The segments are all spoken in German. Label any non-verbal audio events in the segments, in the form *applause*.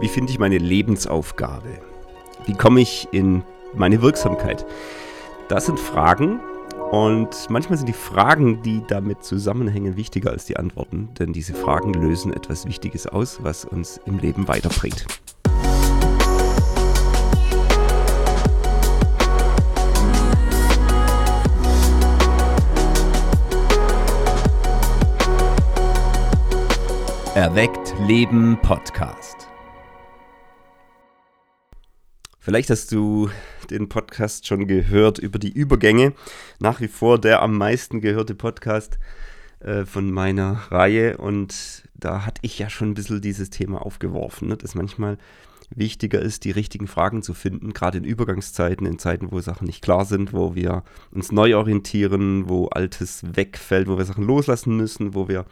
Wie finde ich meine Lebensaufgabe? Wie komme ich in meine Wirksamkeit? Das sind Fragen und manchmal sind die Fragen, die damit zusammenhängen, wichtiger als die Antworten, denn diese Fragen lösen etwas Wichtiges aus, was uns im Leben weiterbringt. Erweckt Leben Podcast. Vielleicht hast du den Podcast schon gehört über die Übergänge. Nach wie vor der am meisten gehörte Podcast äh, von meiner Reihe. Und da hatte ich ja schon ein bisschen dieses Thema aufgeworfen, ne? dass manchmal wichtiger ist, die richtigen Fragen zu finden, gerade in Übergangszeiten, in Zeiten, wo Sachen nicht klar sind, wo wir uns neu orientieren, wo Altes wegfällt, wo wir Sachen loslassen müssen, wo wir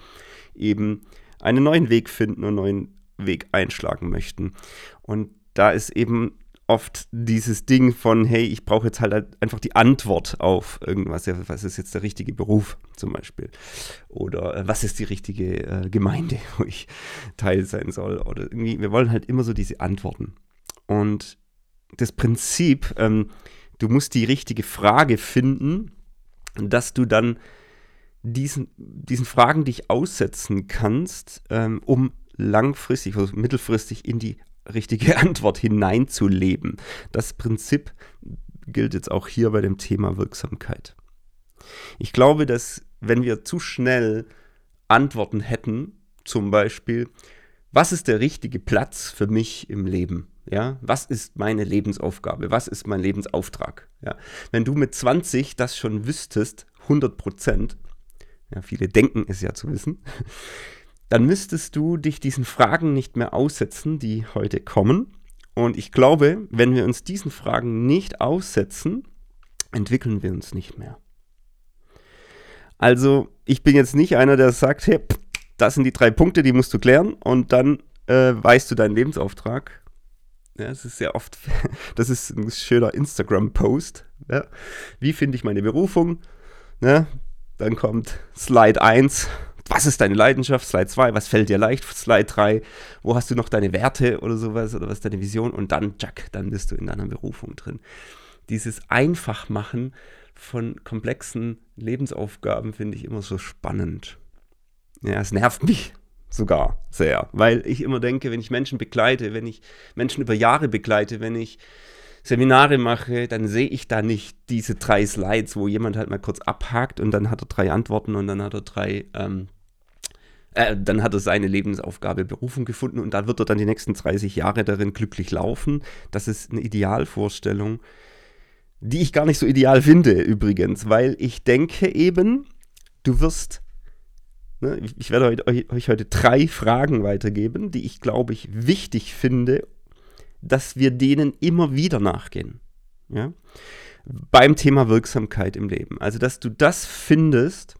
eben einen neuen Weg finden und einen neuen Weg einschlagen möchten. Und da ist eben oft dieses Ding von, hey, ich brauche jetzt halt einfach die Antwort auf irgendwas. Ja, was ist jetzt der richtige Beruf zum Beispiel? Oder äh, was ist die richtige äh, Gemeinde, *laughs* wo ich Teil sein soll? Oder irgendwie, wir wollen halt immer so diese Antworten. Und das Prinzip, ähm, du musst die richtige Frage finden, dass du dann diesen, diesen Fragen dich aussetzen kannst, ähm, um langfristig, also mittelfristig in die richtige *laughs* Antwort hineinzuleben. Das Prinzip gilt jetzt auch hier bei dem Thema Wirksamkeit. Ich glaube, dass wenn wir zu schnell Antworten hätten, zum Beispiel, was ist der richtige Platz für mich im Leben? Ja, was ist meine Lebensaufgabe? Was ist mein Lebensauftrag? Ja, wenn du mit 20 das schon wüsstest, 100 Prozent, ja, viele denken es ja zu wissen, dann müsstest du dich diesen Fragen nicht mehr aussetzen, die heute kommen. Und ich glaube, wenn wir uns diesen Fragen nicht aussetzen, entwickeln wir uns nicht mehr. Also, ich bin jetzt nicht einer, der sagt, hey, das sind die drei Punkte, die musst du klären und dann äh, weißt du deinen Lebensauftrag. Ja, es ist sehr oft, *laughs* das ist ein schöner Instagram-Post. Ja. Wie finde ich meine Berufung? Ja, dann kommt Slide 1. Was ist deine Leidenschaft? Slide 2. Was fällt dir leicht? Slide 3. Wo hast du noch deine Werte oder sowas? Oder was ist deine Vision? Und dann, Jack, dann bist du in deiner Berufung drin. Dieses Einfachmachen von komplexen Lebensaufgaben finde ich immer so spannend. Ja, es nervt mich sogar sehr, weil ich immer denke, wenn ich Menschen begleite, wenn ich Menschen über Jahre begleite, wenn ich Seminare mache, dann sehe ich da nicht diese drei Slides, wo jemand halt mal kurz abhakt und dann hat er drei Antworten und dann hat er drei, ähm, äh, dann hat er seine Lebensaufgabe Berufung gefunden und da wird er dann die nächsten 30 Jahre darin glücklich laufen. Das ist eine Idealvorstellung, die ich gar nicht so ideal finde übrigens, weil ich denke eben, du wirst ne, ich werde euch heute drei Fragen weitergeben, die ich, glaube ich, wichtig finde, dass wir denen immer wieder nachgehen. Ja? Beim Thema Wirksamkeit im Leben. Also, dass du das findest,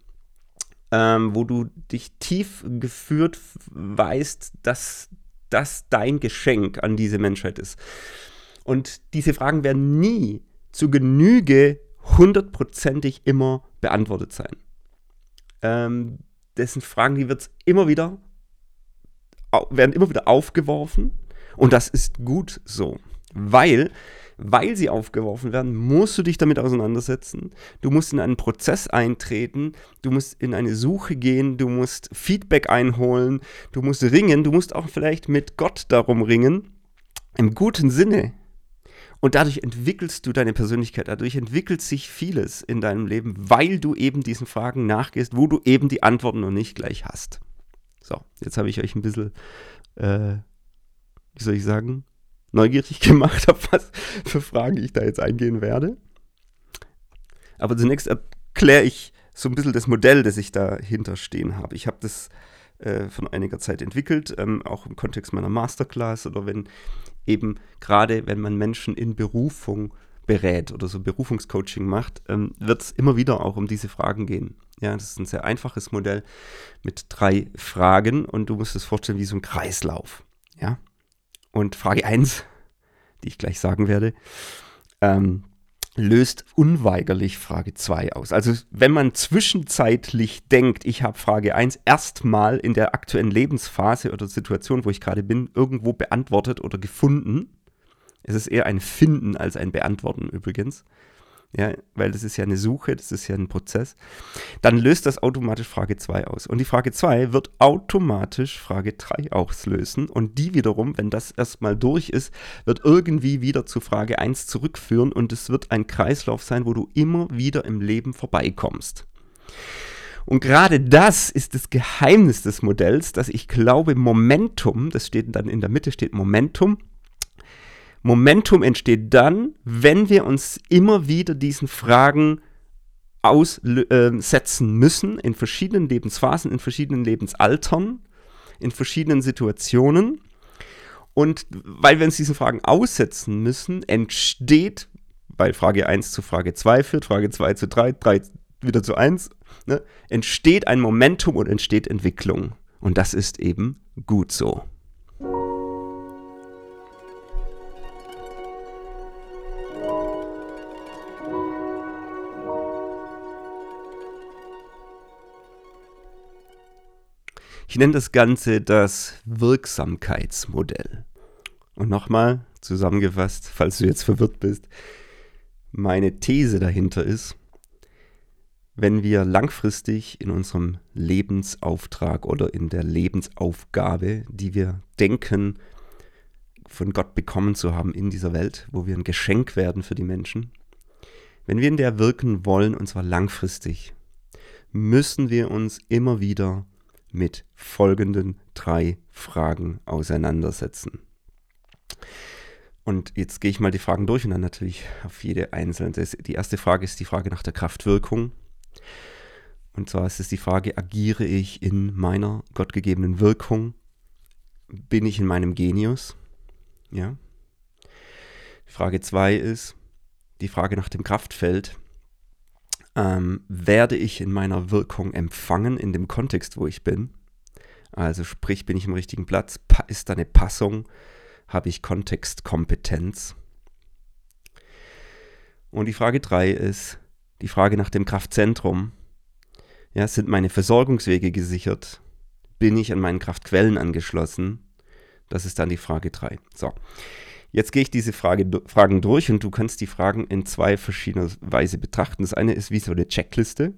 ähm, wo du dich tief geführt weißt, dass das dein Geschenk an diese Menschheit ist. Und diese Fragen werden nie zu Genüge hundertprozentig immer beantwortet sein. Ähm, das sind Fragen, die wird immer wieder, werden immer wieder aufgeworfen und das ist gut so, weil, weil sie aufgeworfen werden, musst du dich damit auseinandersetzen. Du musst in einen Prozess eintreten, du musst in eine Suche gehen, du musst Feedback einholen, du musst ringen, du musst auch vielleicht mit Gott darum ringen, im guten Sinne. Und dadurch entwickelst du deine Persönlichkeit, dadurch entwickelt sich vieles in deinem Leben, weil du eben diesen Fragen nachgehst, wo du eben die Antworten noch nicht gleich hast. So, jetzt habe ich euch ein bisschen äh, wie soll ich sagen, neugierig *laughs* gemacht, auf was für Fragen ich da jetzt eingehen werde. Aber zunächst erkläre ich so ein bisschen das Modell, das ich dahinter stehen habe. Ich habe das äh, von einiger Zeit entwickelt, ähm, auch im Kontext meiner Masterclass oder wenn eben gerade, wenn man Menschen in Berufung berät oder so Berufungscoaching macht, ähm, wird es immer wieder auch um diese Fragen gehen. Ja, das ist ein sehr einfaches Modell mit drei Fragen und du musst es vorstellen wie so ein Kreislauf. Ja, und Frage 1, die ich gleich sagen werde, ähm, löst unweigerlich Frage 2 aus. Also wenn man zwischenzeitlich denkt, ich habe Frage 1 erstmal in der aktuellen Lebensphase oder Situation, wo ich gerade bin, irgendwo beantwortet oder gefunden, es ist eher ein Finden als ein Beantworten übrigens, ja, weil das ist ja eine Suche, das ist ja ein Prozess, dann löst das automatisch Frage 2 aus. Und die Frage 2 wird automatisch Frage 3 auslösen. Und die wiederum, wenn das erstmal durch ist, wird irgendwie wieder zu Frage 1 zurückführen und es wird ein Kreislauf sein, wo du immer wieder im Leben vorbeikommst. Und gerade das ist das Geheimnis des Modells, dass ich glaube, Momentum, das steht dann in der Mitte, steht Momentum, Momentum entsteht dann, wenn wir uns immer wieder diesen Fragen aussetzen äh, müssen, in verschiedenen Lebensphasen, in verschiedenen Lebensaltern, in verschiedenen Situationen. Und weil wir uns diesen Fragen aussetzen müssen, entsteht, weil Frage 1 zu Frage 2 führt, Frage 2 zu 3, 3 wieder zu 1, ne, entsteht ein Momentum und entsteht Entwicklung. Und das ist eben gut so. Nenne das Ganze das Wirksamkeitsmodell. Und nochmal zusammengefasst, falls du jetzt verwirrt bist, meine These dahinter ist, wenn wir langfristig in unserem Lebensauftrag oder in der Lebensaufgabe, die wir denken, von Gott bekommen zu haben in dieser Welt, wo wir ein Geschenk werden für die Menschen, wenn wir in der wirken wollen, und zwar langfristig, müssen wir uns immer wieder mit folgenden drei Fragen auseinandersetzen. Und jetzt gehe ich mal die Fragen durch und dann natürlich auf jede einzelne. Die erste Frage ist die Frage nach der Kraftwirkung. Und zwar ist es die Frage, agiere ich in meiner gottgegebenen Wirkung? Bin ich in meinem Genius? Ja. Frage 2 ist die Frage nach dem Kraftfeld ähm, werde ich in meiner Wirkung empfangen in dem Kontext, wo ich bin. Also sprich, bin ich im richtigen Platz? ist da eine Passung? Habe ich Kontextkompetenz? Und die Frage 3 ist die Frage nach dem Kraftzentrum. Ja, sind meine Versorgungswege gesichert? Bin ich an meinen Kraftquellen angeschlossen? Das ist dann die Frage 3. So, Jetzt gehe ich diese Frage, Fragen durch und du kannst die Fragen in zwei verschiedener Weise betrachten. Das eine ist wie so eine Checkliste.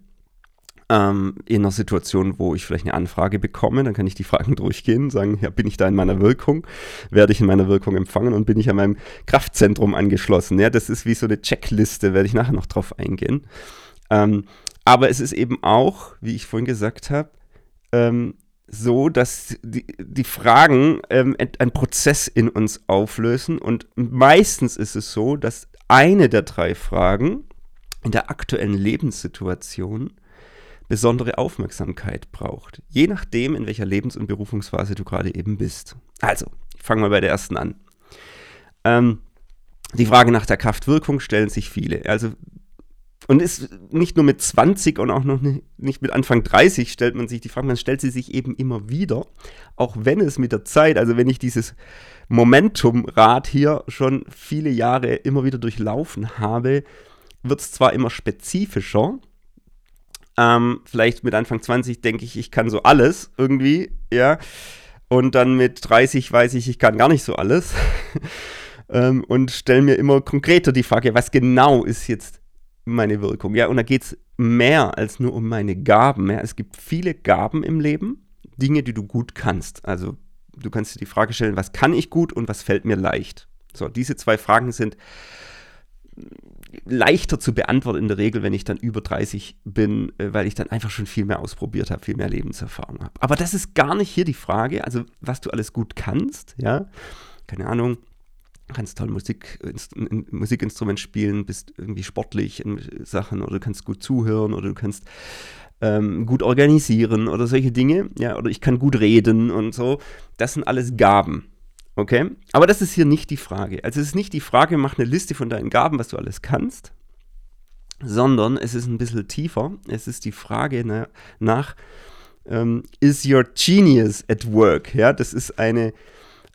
Ähm, in einer Situation, wo ich vielleicht eine Anfrage bekomme, dann kann ich die Fragen *laughs* durchgehen, sagen, ja, bin ich da in meiner Wirkung? Werde ich in meiner Wirkung empfangen und bin ich an meinem Kraftzentrum angeschlossen? Ja, das ist wie so eine Checkliste, werde ich nachher noch drauf eingehen. Ähm, aber es ist eben auch, wie ich vorhin gesagt habe, ähm, so, dass die, die Fragen ähm, einen Prozess in uns auflösen. Und meistens ist es so, dass eine der drei Fragen in der aktuellen Lebenssituation besondere Aufmerksamkeit braucht. Je nachdem, in welcher Lebens- und Berufungsphase du gerade eben bist. Also, ich fange mal bei der ersten an. Ähm, die Frage nach der Kraftwirkung stellen sich viele. Also und ist nicht nur mit 20 und auch noch nicht mit Anfang 30 stellt man sich die Frage, man stellt sie sich eben immer wieder, auch wenn es mit der Zeit, also wenn ich dieses Momentumrad hier schon viele Jahre immer wieder durchlaufen habe, wird es zwar immer spezifischer, ähm, vielleicht mit Anfang 20 denke ich, ich kann so alles irgendwie, ja, und dann mit 30 weiß ich, ich kann gar nicht so alles. *laughs* ähm, und stelle mir immer konkreter die Frage, was genau ist jetzt meine Wirkung. Ja, und da geht es mehr als nur um meine Gaben. Ja. Es gibt viele Gaben im Leben, Dinge, die du gut kannst. Also du kannst dir die Frage stellen, was kann ich gut und was fällt mir leicht. So, diese zwei Fragen sind leichter zu beantworten in der Regel, wenn ich dann über 30 bin, äh, weil ich dann einfach schon viel mehr ausprobiert habe, viel mehr Lebenserfahrung habe. Aber das ist gar nicht hier die Frage, also was du alles gut kannst, ja. Keine Ahnung, kannst toll Musik, Musikinstrument spielen, bist irgendwie sportlich in Sachen oder du kannst gut zuhören oder du kannst ähm, gut organisieren oder solche Dinge, ja, oder ich kann gut reden und so. Das sind alles Gaben. Okay? Aber das ist hier nicht die Frage. Also es ist nicht die Frage, mach eine Liste von deinen Gaben, was du alles kannst, sondern es ist ein bisschen tiefer. Es ist die Frage na, nach, ähm, is your genius at work? Ja, das ist eine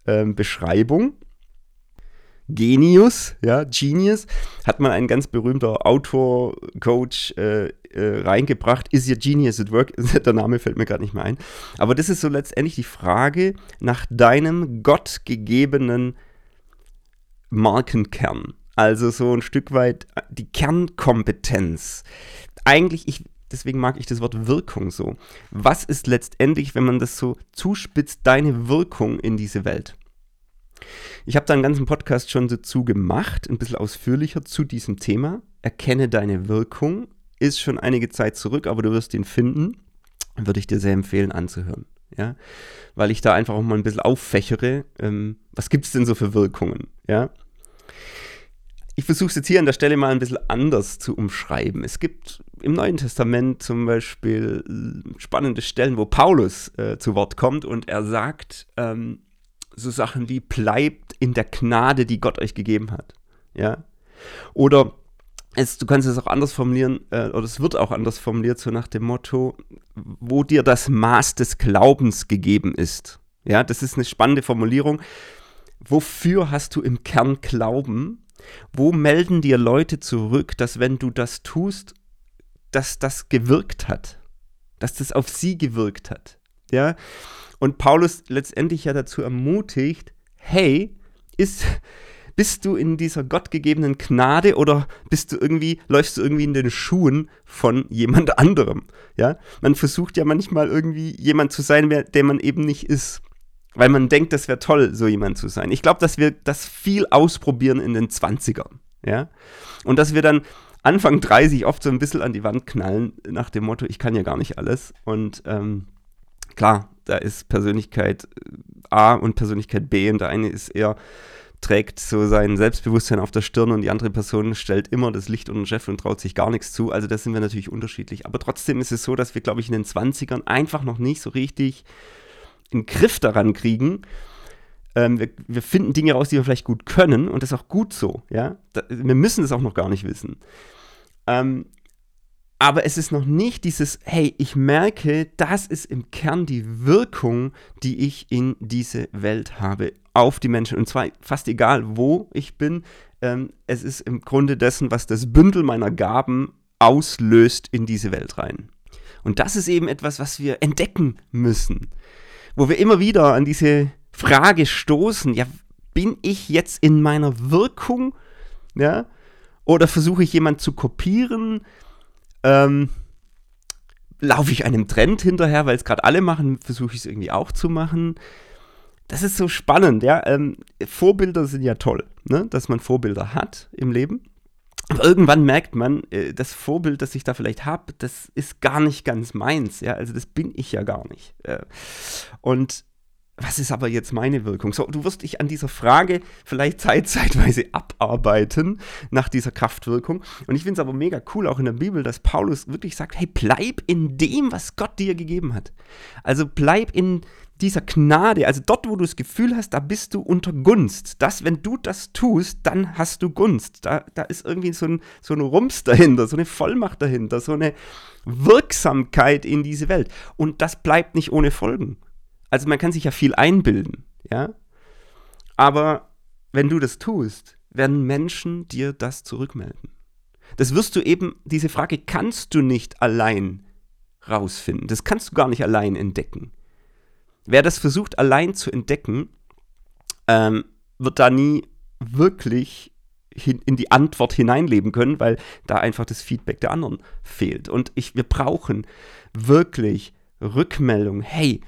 ähm, Beschreibung Genius, ja, Genius, hat mal ein ganz berühmter Autor-Coach äh, äh, reingebracht. Is your genius at work? *laughs* Der Name fällt mir gerade nicht mehr ein. Aber das ist so letztendlich die Frage nach deinem gottgegebenen Markenkern. Also so ein Stück weit die Kernkompetenz. Eigentlich, ich, deswegen mag ich das Wort Wirkung so. Was ist letztendlich, wenn man das so zuspitzt, deine Wirkung in diese Welt? Ich habe da einen ganzen Podcast schon dazu gemacht, ein bisschen ausführlicher zu diesem Thema. Erkenne deine Wirkung. Ist schon einige Zeit zurück, aber du wirst ihn finden. Würde ich dir sehr empfehlen anzuhören. Ja? Weil ich da einfach auch mal ein bisschen auffächere. Ähm, was gibt es denn so für Wirkungen? Ja? Ich versuche es jetzt hier an der Stelle mal ein bisschen anders zu umschreiben. Es gibt im Neuen Testament zum Beispiel äh, spannende Stellen, wo Paulus äh, zu Wort kommt und er sagt, ähm, so Sachen wie bleibt in der Gnade, die Gott euch gegeben hat. Ja? Oder es, du kannst es auch anders formulieren, äh, oder es wird auch anders formuliert, so nach dem Motto, wo dir das Maß des Glaubens gegeben ist. Ja, das ist eine spannende Formulierung. Wofür hast du im Kern Glauben? Wo melden dir Leute zurück, dass wenn du das tust, dass das gewirkt hat? Dass das auf sie gewirkt hat? Ja, und Paulus letztendlich ja dazu ermutigt, hey, ist, bist du in dieser gottgegebenen Gnade oder bist du irgendwie, läufst du irgendwie in den Schuhen von jemand anderem? Ja, man versucht ja manchmal irgendwie jemand zu sein, der man eben nicht ist. Weil man denkt, das wäre toll, so jemand zu sein. Ich glaube, dass wir das viel ausprobieren in den 20ern. Ja? Und dass wir dann Anfang 30 oft so ein bisschen an die Wand knallen, nach dem Motto, ich kann ja gar nicht alles. Und ähm, klar, da ist Persönlichkeit äh, A und Persönlichkeit B und der eine ist eher trägt so sein Selbstbewusstsein auf der Stirn und die andere Person stellt immer das Licht unter den Chef und traut sich gar nichts zu. Also da sind wir natürlich unterschiedlich. Aber trotzdem ist es so, dass wir, glaube ich, in den 20ern einfach noch nicht so richtig einen Griff daran kriegen. Ähm, wir, wir, finden Dinge raus, die wir vielleicht gut können und das ist auch gut so. Ja? Da, wir müssen das auch noch gar nicht wissen. Ähm, aber es ist noch nicht dieses, hey, ich merke, das ist im Kern die Wirkung, die ich in diese Welt habe, auf die Menschen. Und zwar fast egal, wo ich bin. Ähm, es ist im Grunde dessen, was das Bündel meiner Gaben auslöst in diese Welt rein. Und das ist eben etwas, was wir entdecken müssen. Wo wir immer wieder an diese Frage stoßen, ja, bin ich jetzt in meiner Wirkung? Ja? Oder versuche ich jemand zu kopieren? Ähm, laufe ich einem Trend hinterher, weil es gerade alle machen, versuche ich es irgendwie auch zu machen. Das ist so spannend, ja. Ähm, Vorbilder sind ja toll, ne? dass man Vorbilder hat im Leben. Aber irgendwann merkt man, äh, das Vorbild, das ich da vielleicht habe, das ist gar nicht ganz meins, ja. Also das bin ich ja gar nicht. Äh, und was ist aber jetzt meine Wirkung? So, du wirst dich an dieser Frage vielleicht zeit, *laughs* zeitweise abarbeiten nach dieser Kraftwirkung. Und ich finde es aber mega cool, auch in der Bibel, dass Paulus wirklich sagt, hey, bleib in dem, was Gott dir gegeben hat. Also bleib in dieser Gnade, also dort, wo du das Gefühl hast, da bist du unter Gunst. Das, wenn du das tust, dann hast du Gunst. Da, da ist irgendwie so ein, so ein Rums dahinter, so eine Vollmacht dahinter, so eine Wirksamkeit in diese Welt. Und das bleibt nicht ohne Folgen. Also man kann sich ja viel einbilden, ja. Aber wenn du das tust, werden Menschen dir das zurückmelden. Das wirst du eben, diese Frage kannst du nicht allein rausfinden. Das kannst du gar nicht allein entdecken. Wer das versucht allein zu entdecken, ähm, wird da nie wirklich hin, in die Antwort hineinleben können, weil da einfach das Feedback der anderen fehlt. Und ich, wir brauchen wirklich Rückmeldung. Hey,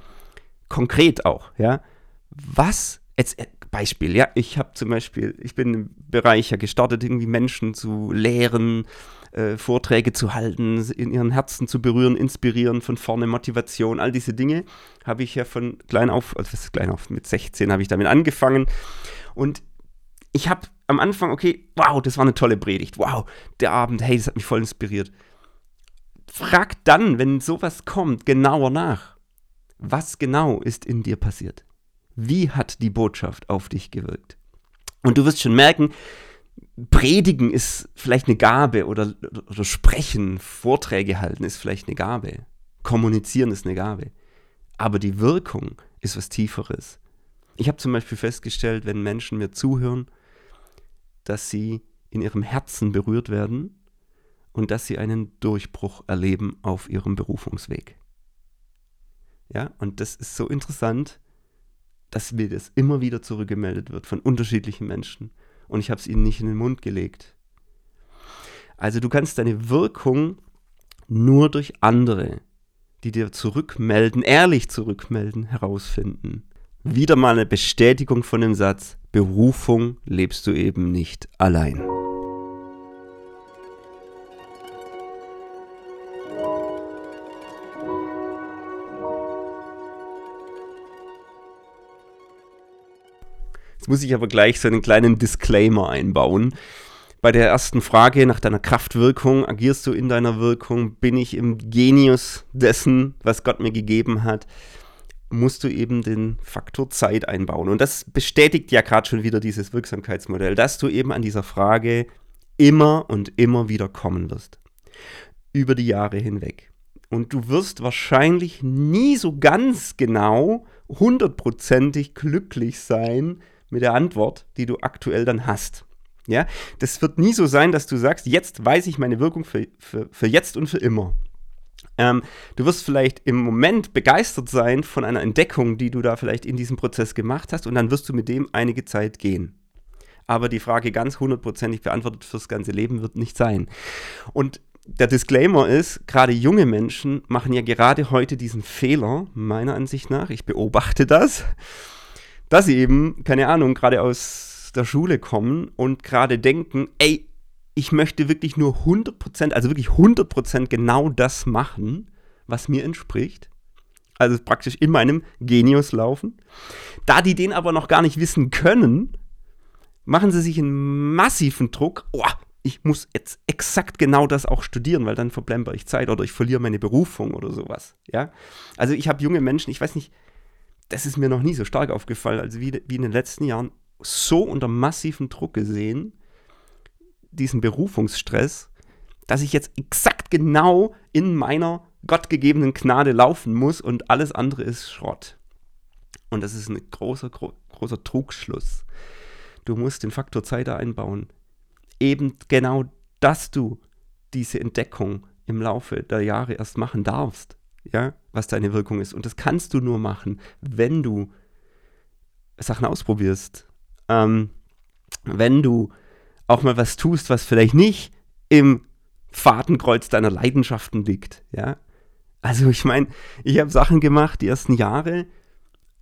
konkret auch, ja. Was, jetzt äh, Beispiel, ja, ich habe zum Beispiel, ich bin im Bereich ja gestartet, irgendwie Menschen zu lehren, äh, Vorträge zu halten, in ihren Herzen zu berühren, inspirieren, von vorne Motivation, all diese Dinge habe ich ja von klein auf, also klein auf, mit 16 habe ich damit angefangen und ich habe am Anfang, okay, wow, das war eine tolle Predigt, wow, der Abend, hey, das hat mich voll inspiriert. Frag dann, wenn sowas kommt, genauer nach was genau ist in dir passiert? Wie hat die Botschaft auf dich gewirkt? Und du wirst schon merken, Predigen ist vielleicht eine Gabe oder, oder Sprechen, Vorträge halten ist vielleicht eine Gabe. Kommunizieren ist eine Gabe. Aber die Wirkung ist was Tieferes. Ich habe zum Beispiel festgestellt, wenn Menschen mir zuhören, dass sie in ihrem Herzen berührt werden und dass sie einen Durchbruch erleben auf ihrem Berufungsweg. Ja, und das ist so interessant, dass mir das immer wieder zurückgemeldet wird von unterschiedlichen Menschen. Und ich habe es ihnen nicht in den Mund gelegt. Also du kannst deine Wirkung nur durch andere, die dir zurückmelden, ehrlich zurückmelden, herausfinden. Wieder mal eine Bestätigung von dem Satz, Berufung lebst du eben nicht allein. Jetzt muss ich aber gleich so einen kleinen Disclaimer einbauen. Bei der ersten Frage nach deiner Kraftwirkung, agierst du in deiner Wirkung, bin ich im Genius dessen, was Gott mir gegeben hat, musst du eben den Faktor Zeit einbauen. Und das bestätigt ja gerade schon wieder dieses Wirksamkeitsmodell, dass du eben an dieser Frage immer und immer wieder kommen wirst. Über die Jahre hinweg. Und du wirst wahrscheinlich nie so ganz genau hundertprozentig glücklich sein, mit der Antwort, die du aktuell dann hast. Ja, das wird nie so sein, dass du sagst, jetzt weiß ich meine Wirkung für, für, für jetzt und für immer. Ähm, du wirst vielleicht im Moment begeistert sein von einer Entdeckung, die du da vielleicht in diesem Prozess gemacht hast, und dann wirst du mit dem einige Zeit gehen. Aber die Frage ganz hundertprozentig beantwortet fürs ganze Leben wird nicht sein. Und der Disclaimer ist, gerade junge Menschen machen ja gerade heute diesen Fehler, meiner Ansicht nach, ich beobachte das, dass sie eben, keine Ahnung, gerade aus der Schule kommen und gerade denken, ey, ich möchte wirklich nur 100%, also wirklich 100% genau das machen, was mir entspricht. Also praktisch in meinem Genius laufen. Da die den aber noch gar nicht wissen können, machen sie sich einen massiven Druck. Oh, ich muss jetzt exakt genau das auch studieren, weil dann verblemper ich Zeit oder ich verliere meine Berufung oder sowas. Ja? Also ich habe junge Menschen, ich weiß nicht, das ist mir noch nie so stark aufgefallen, also wie, wie in den letzten Jahren, so unter massivem Druck gesehen, diesen Berufungsstress, dass ich jetzt exakt genau in meiner gottgegebenen Gnade laufen muss und alles andere ist Schrott. Und das ist ein großer, gro großer Trugschluss. Du musst den Faktor Zeit einbauen. Eben genau, dass du diese Entdeckung im Laufe der Jahre erst machen darfst ja, was deine Wirkung ist. Und das kannst du nur machen, wenn du Sachen ausprobierst. Ähm, wenn du auch mal was tust, was vielleicht nicht im Fadenkreuz deiner Leidenschaften liegt, ja. Also ich meine, ich habe Sachen gemacht die ersten Jahre,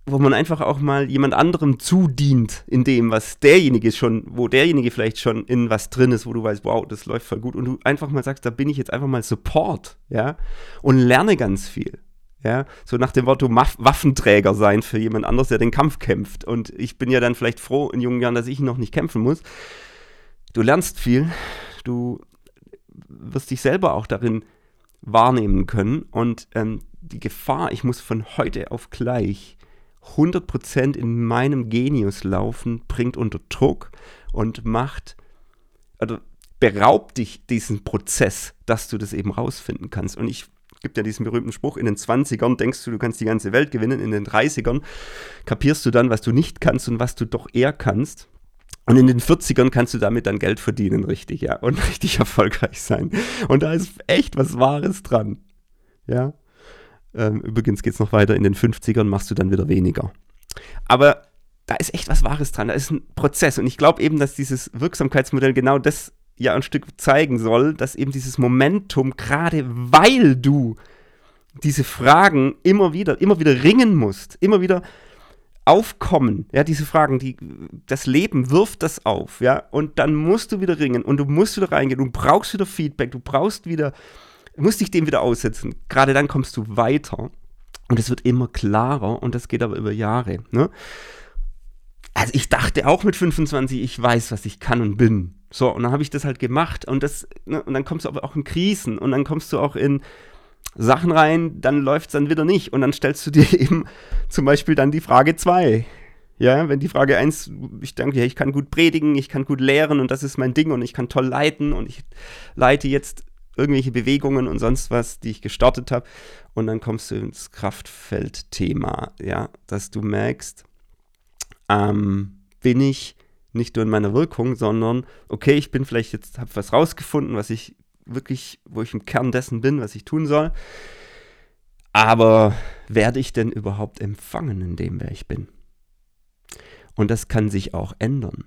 wo man einfach auch mal jemand anderem zudient in dem, was derjenige schon, wo derjenige vielleicht schon in was drin ist, wo du weißt, wow, das läuft voll gut und du einfach mal sagst, da bin ich jetzt einfach mal Support, ja, und lerne ganz viel. Ja, so nach dem Motto Waffenträger sein für jemand anderes, der den Kampf kämpft. Und ich bin ja dann vielleicht froh in jungen Jahren, dass ich noch nicht kämpfen muss. Du lernst viel, du wirst dich selber auch darin wahrnehmen können. Und ähm, die Gefahr, ich muss von heute auf gleich 100% in meinem Genius laufen, bringt unter Druck und macht, also beraubt dich diesen Prozess, dass du das eben rausfinden kannst. Und ich gibt ja diesen berühmten Spruch, in den 20ern denkst du, du kannst die ganze Welt gewinnen, in den 30ern kapierst du dann, was du nicht kannst und was du doch eher kannst. Und in den 40ern kannst du damit dann Geld verdienen, richtig, ja, und *laughs* richtig erfolgreich sein. Und da ist echt was Wahres dran. Ja. Ähm, übrigens geht es noch weiter, in den 50ern machst du dann wieder weniger. Aber da ist echt was Wahres dran, da ist ein Prozess. Und ich glaube eben, dass dieses Wirksamkeitsmodell genau das ja ein Stück zeigen soll, dass eben dieses Momentum, gerade weil du diese Fragen immer wieder, immer wieder ringen musst, immer wieder aufkommen, ja, diese Fragen, die, das Leben wirft das auf, ja, und dann musst du wieder ringen und du musst wieder reingehen, du brauchst wieder Feedback, du brauchst wieder musst dich dem wieder aussetzen. Gerade dann kommst du weiter und es wird immer klarer und das geht aber über Jahre. Ne? Also ich dachte auch mit 25, ich weiß, was ich kann und bin. So, und dann habe ich das halt gemacht und das, ne, und dann kommst du aber auch in Krisen und dann kommst du auch in Sachen rein, dann läuft es dann wieder nicht. Und dann stellst du *laughs* dir eben zum Beispiel dann die Frage 2. Ja, wenn die Frage 1, ich denke, ja, ich kann gut predigen, ich kann gut lehren und das ist mein Ding und ich kann toll leiten und ich leite jetzt irgendwelche Bewegungen und sonst was, die ich gestartet habe. Und dann kommst du ins Kraftfeld-Thema, ja, dass du merkst, ähm, bin ich nicht nur in meiner Wirkung, sondern okay, ich bin vielleicht jetzt, habe was rausgefunden, was ich wirklich, wo ich im Kern dessen bin, was ich tun soll. Aber werde ich denn überhaupt empfangen in dem, wer ich bin? Und das kann sich auch ändern.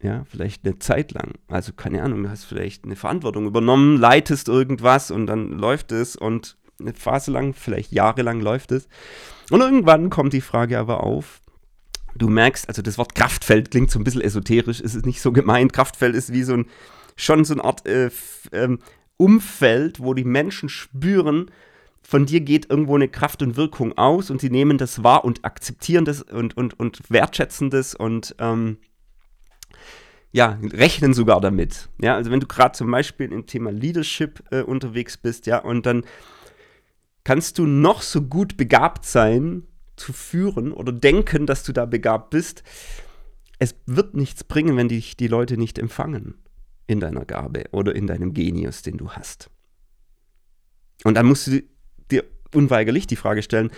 Ja, vielleicht eine Zeit lang. Also keine Ahnung, du hast vielleicht eine Verantwortung übernommen, leitest irgendwas und dann läuft es und eine Phase lang, vielleicht jahrelang läuft es. Und irgendwann kommt die Frage aber auf, du merkst, also das Wort Kraftfeld klingt so ein bisschen esoterisch, ist es nicht so gemeint. Kraftfeld ist wie so ein, schon so eine Art äh, ähm, Umfeld, wo die Menschen spüren, von dir geht irgendwo eine Kraft und Wirkung aus und sie nehmen das wahr und akzeptieren das und, und, und wertschätzen das und ähm, ja, rechnen sogar damit. Ja, also wenn du gerade zum Beispiel im Thema Leadership äh, unterwegs bist, ja, und dann kannst du noch so gut begabt sein, zu führen oder denken, dass du da begabt bist. Es wird nichts bringen, wenn dich die Leute nicht empfangen in deiner Gabe oder in deinem Genius, den du hast. Und dann musst du dir unweigerlich die Frage stellen,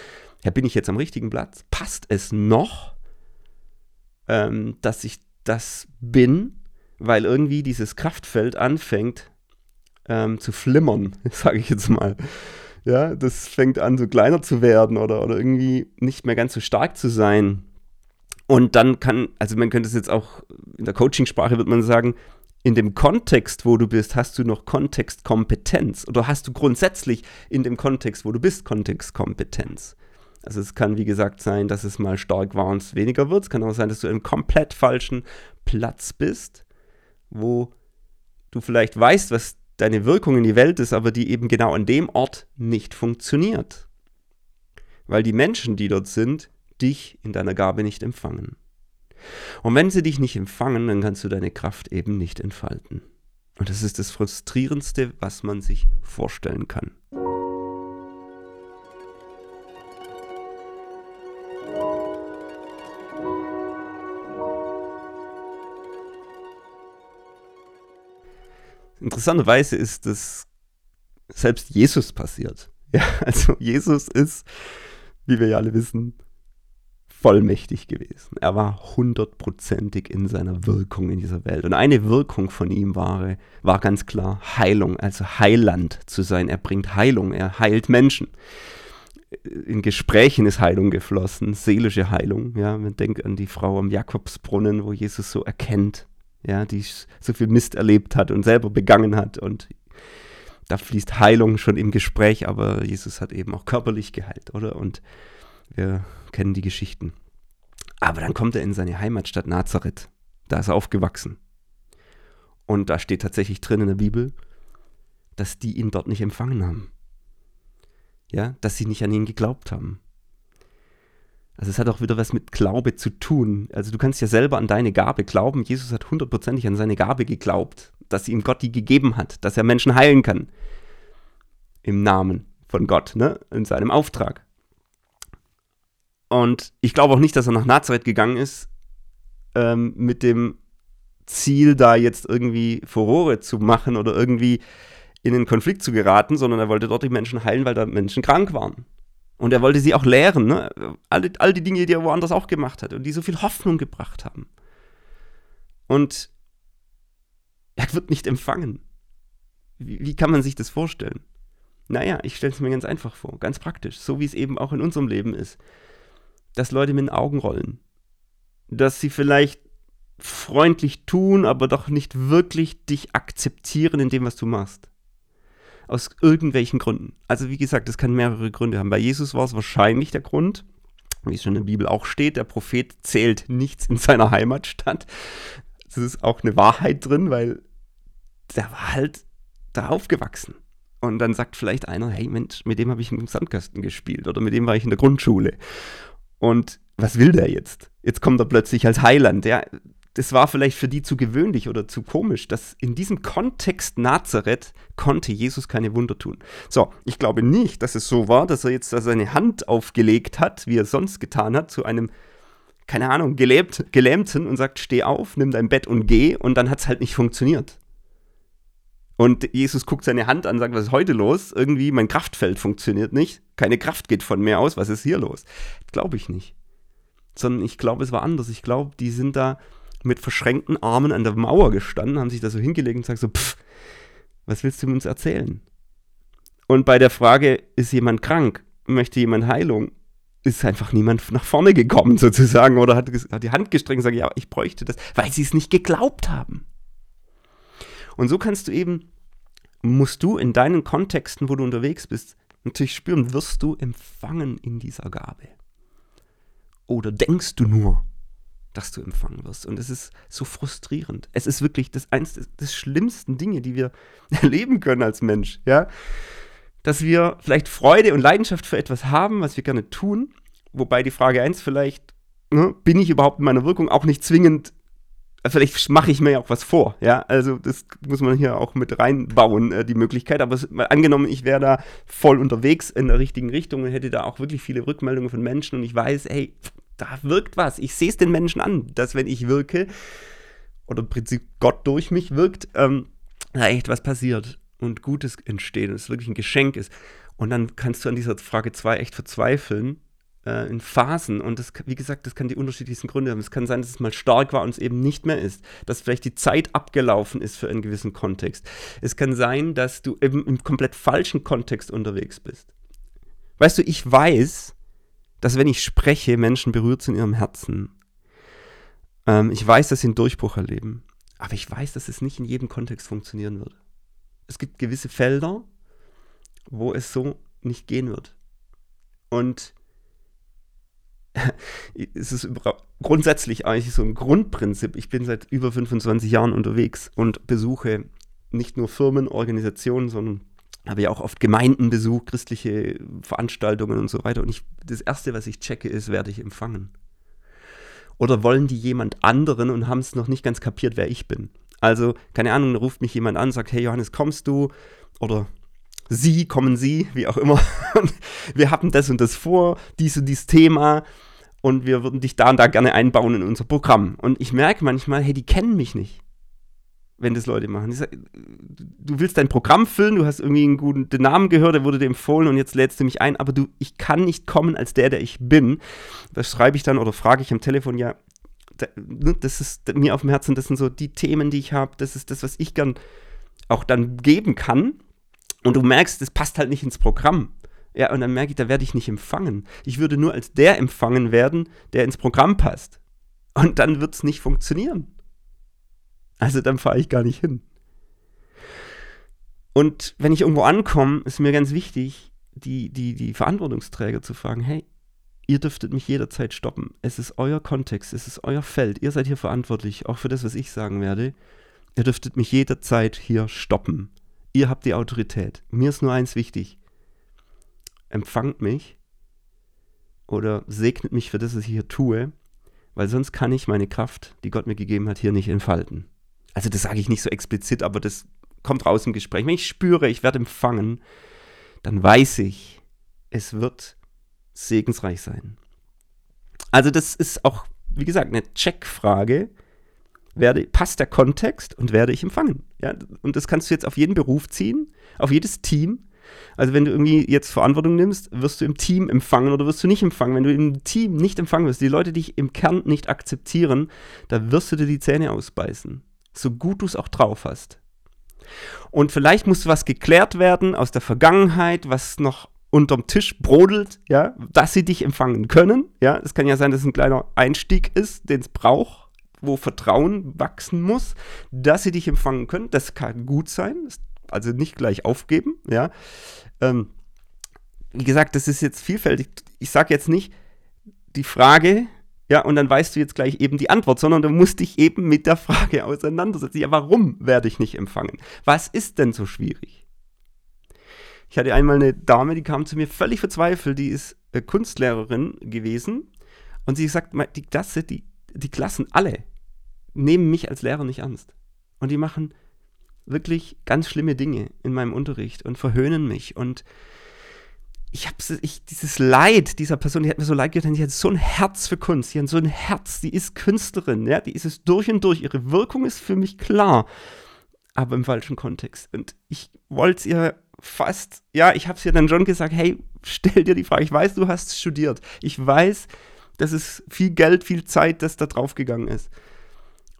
ja, bin ich jetzt am richtigen Platz? Passt es noch, ähm, dass ich das bin, weil irgendwie dieses Kraftfeld anfängt ähm, zu flimmern, *laughs* sage ich jetzt mal. Ja, das fängt an, so kleiner zu werden oder, oder irgendwie nicht mehr ganz so stark zu sein. Und dann kann, also man könnte es jetzt auch in der Coachingsprache, würde man sagen, in dem Kontext, wo du bist, hast du noch Kontextkompetenz oder hast du grundsätzlich in dem Kontext, wo du bist, Kontextkompetenz. Also es kann, wie gesagt, sein, dass es mal stark war und es weniger wird. Es kann auch sein, dass du im komplett falschen Platz bist, wo du vielleicht weißt, was deine Wirkung in die Welt ist, aber die eben genau an dem Ort nicht funktioniert. Weil die Menschen, die dort sind, dich in deiner Gabe nicht empfangen. Und wenn sie dich nicht empfangen, dann kannst du deine Kraft eben nicht entfalten. Und das ist das Frustrierendste, was man sich vorstellen kann. Interessanterweise ist das selbst Jesus passiert. *laughs* Ja, also Jesus ist, wie wir ja alle wissen, vollmächtig gewesen. Er war hundertprozentig in seiner Wirkung in dieser Welt. Und eine Wirkung von ihm war, war ganz klar Heilung, also Heiland zu sein. Er bringt Heilung, er heilt Menschen. In Gesprächen ist Heilung geflossen, seelische Heilung. Ja, man denkt an die Frau am Jakobsbrunnen, wo Jesus so erkennt, ja, die so viel Mist erlebt hat und selber begangen hat und da fließt Heilung schon im Gespräch, aber Jesus hat eben auch körperlich geheilt, oder? Und wir kennen die Geschichten. Aber dann kommt er in seine Heimatstadt Nazareth. Da ist er aufgewachsen. Und da steht tatsächlich drin in der Bibel, dass die ihn dort nicht empfangen haben. Ja, dass sie nicht an ihn geglaubt haben. Also es hat auch wieder was mit Glaube zu tun. Also du kannst ja selber an deine Gabe glauben. Jesus hat hundertprozentig an seine Gabe geglaubt, dass ihm Gott die gegeben hat, dass er Menschen heilen kann. Im Namen von Gott, ne? in seinem Auftrag. Und ich glaube auch nicht, dass er nach Nazareth gegangen ist ähm, mit dem Ziel, da jetzt irgendwie Furore zu machen oder irgendwie in einen Konflikt zu geraten, sondern er wollte dort die Menschen heilen, weil da Menschen krank waren. Und er wollte sie auch lehren, ne? all, all die Dinge, die er woanders auch gemacht hat und die so viel Hoffnung gebracht haben. Und er wird nicht empfangen. Wie, wie kann man sich das vorstellen? Naja, ich stelle es mir ganz einfach vor, ganz praktisch, so wie es eben auch in unserem Leben ist. Dass Leute mit den Augen rollen. Dass sie vielleicht freundlich tun, aber doch nicht wirklich dich akzeptieren in dem, was du machst. Aus irgendwelchen Gründen. Also wie gesagt, das kann mehrere Gründe haben. Bei Jesus war es wahrscheinlich der Grund, wie es schon in der Bibel auch steht, der Prophet zählt nichts in seiner Heimatstadt. Das ist auch eine Wahrheit drin, weil der war halt da aufgewachsen. Und dann sagt vielleicht einer, hey Mensch, mit dem habe ich im Sandkasten gespielt oder mit dem war ich in der Grundschule. Und was will der jetzt? Jetzt kommt er plötzlich als Heiland. Ja, das war vielleicht für die zu gewöhnlich oder zu komisch, dass in diesem Kontext Nazareth konnte Jesus keine Wunder tun. So, ich glaube nicht, dass es so war, dass er jetzt seine Hand aufgelegt hat, wie er sonst getan hat, zu einem, keine Ahnung, gelähmt, Gelähmten und sagt, steh auf, nimm dein Bett und geh und dann hat es halt nicht funktioniert. Und Jesus guckt seine Hand an und sagt, was ist heute los? Irgendwie, mein Kraftfeld funktioniert nicht. Keine Kraft geht von mir aus. Was ist hier los? Glaube ich nicht. Sondern ich glaube, es war anders. Ich glaube, die sind da mit verschränkten Armen an der Mauer gestanden, haben sich da so hingelegt und gesagt so, pff, was willst du uns erzählen? Und bei der Frage, ist jemand krank, möchte jemand Heilung, ist einfach niemand nach vorne gekommen sozusagen oder hat, hat die Hand gestreckt und gesagt, ja, ich bräuchte das, weil sie es nicht geglaubt haben. Und so kannst du eben, musst du in deinen Kontexten, wo du unterwegs bist, natürlich spüren, wirst du empfangen in dieser Gabe. Oder denkst du nur, dass du empfangen wirst? Und es ist so frustrierend. Es ist wirklich das eins des schlimmsten Dinge, die wir *laughs* erleben können als Mensch, ja. Dass wir vielleicht Freude und Leidenschaft für etwas haben, was wir gerne tun, wobei die Frage 1 vielleicht, ne, bin ich überhaupt in meiner Wirkung auch nicht zwingend vielleicht mache ich mir ja auch was vor, ja, also das muss man hier auch mit reinbauen, äh, die Möglichkeit, aber es, mal angenommen, ich wäre da voll unterwegs in der richtigen Richtung und hätte da auch wirklich viele Rückmeldungen von Menschen und ich weiß, hey, da wirkt was, ich sehe es den Menschen an, dass wenn ich wirke, oder im Prinzip Gott durch mich wirkt, ähm, da echt was passiert und Gutes entsteht und es wirklich ein Geschenk ist. Und dann kannst du an dieser Frage 2 echt verzweifeln, äh, in Phasen. Und das, wie gesagt, das kann die unterschiedlichsten Gründe haben. Es kann sein, dass es mal stark war und es eben nicht mehr ist. Dass vielleicht die Zeit abgelaufen ist für einen gewissen Kontext. Es kann sein, dass du eben im komplett falschen Kontext unterwegs bist. Weißt du, ich weiß, dass wenn ich spreche, Menschen berührt sind in ihrem Herzen. Ähm, ich weiß, dass sie einen Durchbruch erleben. Aber ich weiß, dass es nicht in jedem Kontext funktionieren wird. Es gibt gewisse Felder, wo es so nicht gehen wird. Und *laughs* es ist grundsätzlich eigentlich so ein Grundprinzip. Ich bin seit über 25 Jahren unterwegs und besuche nicht nur Firmen, Organisationen, sondern habe ja auch oft Gemeindenbesuch, christliche Veranstaltungen und so weiter. Und ich, das Erste, was ich checke, ist, werde ich empfangen? Oder wollen die jemand anderen und haben es noch nicht ganz kapiert, wer ich bin? Also, keine Ahnung, ruft mich jemand an, sagt, hey Johannes, kommst du? Oder Sie, kommen Sie, wie auch immer. *laughs* Wir haben das und das vor, dies und dieses Thema. Und wir würden dich da und da gerne einbauen in unser Programm. Und ich merke manchmal, hey, die kennen mich nicht, wenn das Leute machen. Sag, du willst dein Programm füllen, du hast irgendwie einen guten Namen gehört, der wurde dir empfohlen und jetzt lädst du mich ein, aber du, ich kann nicht kommen als der, der ich bin. Das schreibe ich dann oder frage ich am Telefon, ja, ne, das ist mir auf dem Herzen, das sind so die Themen, die ich habe, das ist das, was ich gern auch dann geben kann und du merkst, das passt halt nicht ins Programm. Ja, und dann merke ich, da werde ich nicht empfangen. Ich würde nur als der empfangen werden, der ins Programm passt. Und dann wird es nicht funktionieren. Also dann fahre ich gar nicht hin. Und wenn ich irgendwo ankomme, ist mir ganz wichtig, die, die, die Verantwortungsträger zu fragen, hey, ihr dürftet mich jederzeit stoppen. Es ist euer Kontext, es ist euer Feld. Ihr seid hier verantwortlich, auch für das, was ich sagen werde. Ihr dürftet mich jederzeit hier stoppen. Ihr habt die Autorität. Mir ist nur eins wichtig. Empfangt mich oder segnet mich für das, was ich hier tue, weil sonst kann ich meine Kraft, die Gott mir gegeben hat, hier nicht entfalten. Also das sage ich nicht so explizit, aber das kommt raus im Gespräch. Wenn ich spüre, ich werde empfangen, dann weiß ich, es wird segensreich sein. Also das ist auch, wie gesagt, eine Checkfrage, werde, passt der Kontext und werde ich empfangen. Ja? Und das kannst du jetzt auf jeden Beruf ziehen, auf jedes Team. Also wenn du irgendwie jetzt Verantwortung nimmst, wirst du im Team empfangen oder wirst du nicht empfangen. Wenn du im Team nicht empfangen wirst, die Leute dich im Kern nicht akzeptieren, da wirst du dir die Zähne ausbeißen. So gut du es auch drauf hast. Und vielleicht muss was geklärt werden aus der Vergangenheit, was noch unterm Tisch brodelt, ja, dass sie dich empfangen können. Ja, es kann ja sein, dass es ein kleiner Einstieg ist, den es braucht wo Vertrauen wachsen muss, dass sie dich empfangen können. Das kann gut sein, also nicht gleich aufgeben, ja. Ähm, wie gesagt, das ist jetzt vielfältig. Ich sage jetzt nicht die Frage, ja, und dann weißt du jetzt gleich eben die Antwort, sondern du musst dich eben mit der Frage auseinandersetzen. Ja, warum werde ich nicht empfangen? Was ist denn so schwierig? Ich hatte einmal eine Dame, die kam zu mir völlig verzweifelt, die ist äh, Kunstlehrerin gewesen und sie sagt, die Klasse, die, die Klassen alle, nehmen mich als Lehrer nicht ernst. Und die machen wirklich ganz schlimme Dinge in meinem Unterricht und verhöhnen mich. Und ich habe ich, dieses Leid dieser Person, die hat mir so leid getan, die hat so ein Herz für Kunst, die hat so ein Herz, die ist Künstlerin, ja, die ist es durch und durch. Ihre Wirkung ist für mich klar, aber im falschen Kontext. Und ich wollte es ihr fast, ja, ich habe es ihr dann schon gesagt, hey, stell dir die Frage, ich weiß, du hast studiert. Ich weiß, dass es viel Geld, viel Zeit, das da drauf gegangen ist.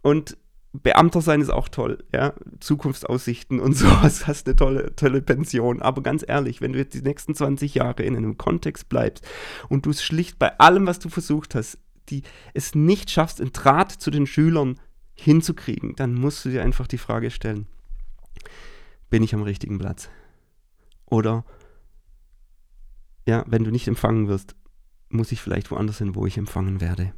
Und Beamter sein ist auch toll, ja. Zukunftsaussichten und *laughs* sowas, hast eine tolle, tolle Pension. Aber ganz ehrlich, wenn du jetzt die nächsten 20 Jahre in einem Kontext bleibst und du es schlicht bei allem, was du versucht hast, die es nicht schaffst, einen Draht zu den Schülern hinzukriegen, dann musst du dir einfach die Frage stellen, bin ich am richtigen Platz? Oder, ja, wenn du nicht empfangen wirst, muss ich vielleicht woanders hin, wo ich empfangen werde.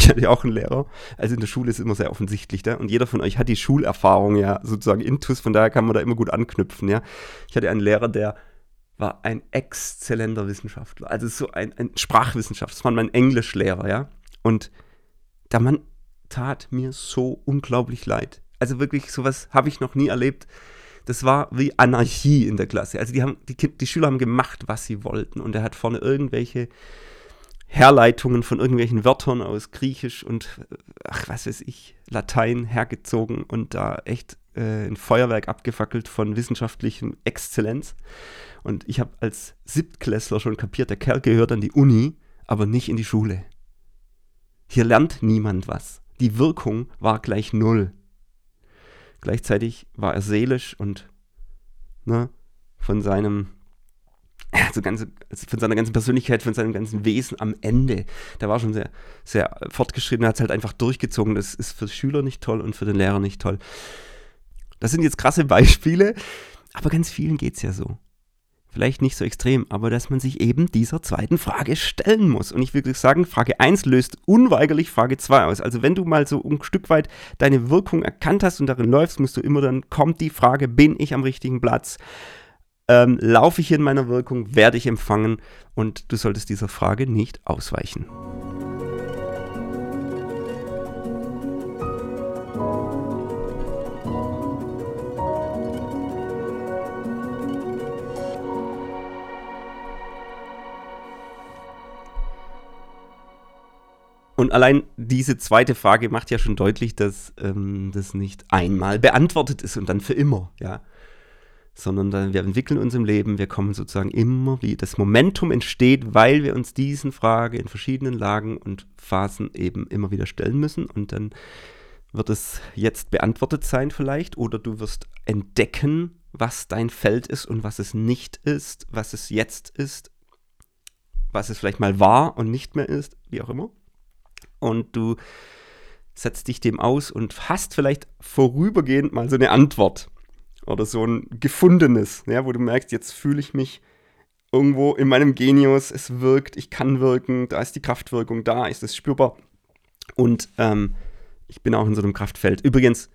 Ich hatte ja auch einen Lehrer. Also in der Schule ist es immer sehr offensichtlich, da. Und jeder von euch hat die Schulerfahrung ja sozusagen intus, von daher kann man da immer gut anknüpfen, ja. Ich hatte einen Lehrer, der war ein exzellenter Wissenschaftler. Also so ein, ein Sprachwissenschaftler. Das war mein Englischlehrer, ja. Und der Mann tat mir so unglaublich leid. Also wirklich, sowas habe ich noch nie erlebt. Das war wie Anarchie in der Klasse. Also die, haben, die, die Schüler haben gemacht, was sie wollten. Und er hat vorne irgendwelche Herleitungen von irgendwelchen Wörtern aus Griechisch und, ach, was weiß ich, Latein hergezogen und da echt äh, ein Feuerwerk abgefackelt von wissenschaftlichen Exzellenz. Und ich habe als Siebtklässler schon kapiert, der Kerl gehört an die Uni, aber nicht in die Schule. Hier lernt niemand was. Die Wirkung war gleich null. Gleichzeitig war er seelisch und ne, von seinem also ganze, von seiner ganzen Persönlichkeit, von seinem ganzen Wesen am Ende. Der war schon sehr, sehr fortgeschritten, hat es halt einfach durchgezogen. Das ist für Schüler nicht toll und für den Lehrer nicht toll. Das sind jetzt krasse Beispiele, aber ganz vielen geht es ja so. Vielleicht nicht so extrem, aber dass man sich eben dieser zweiten Frage stellen muss. Und ich würde sagen, Frage 1 löst unweigerlich Frage 2 aus. Also wenn du mal so ein Stück weit deine Wirkung erkannt hast und darin läufst, musst du immer dann, kommt die Frage, bin ich am richtigen Platz? Ähm, laufe ich in meiner Wirkung, werde ich empfangen und du solltest dieser Frage nicht ausweichen. Und allein diese zweite Frage macht ja schon deutlich, dass ähm, das nicht einmal beantwortet ist und dann für immer. Ja sondern wir entwickeln uns im Leben, wir kommen sozusagen immer wie das Momentum entsteht, weil wir uns diesen Fragen in verschiedenen Lagen und Phasen eben immer wieder stellen müssen und dann wird es jetzt beantwortet sein vielleicht oder du wirst entdecken, was dein Feld ist und was es nicht ist, was es jetzt ist, was es vielleicht mal war und nicht mehr ist, wie auch immer. Und du setzt dich dem aus und hast vielleicht vorübergehend mal so eine Antwort oder so ein gefundenes, ja, wo du merkst, jetzt fühle ich mich irgendwo in meinem Genius, es wirkt, ich kann wirken, da ist die Kraftwirkung, da ist es spürbar. Und ähm, ich bin auch in so einem Kraftfeld. Übrigens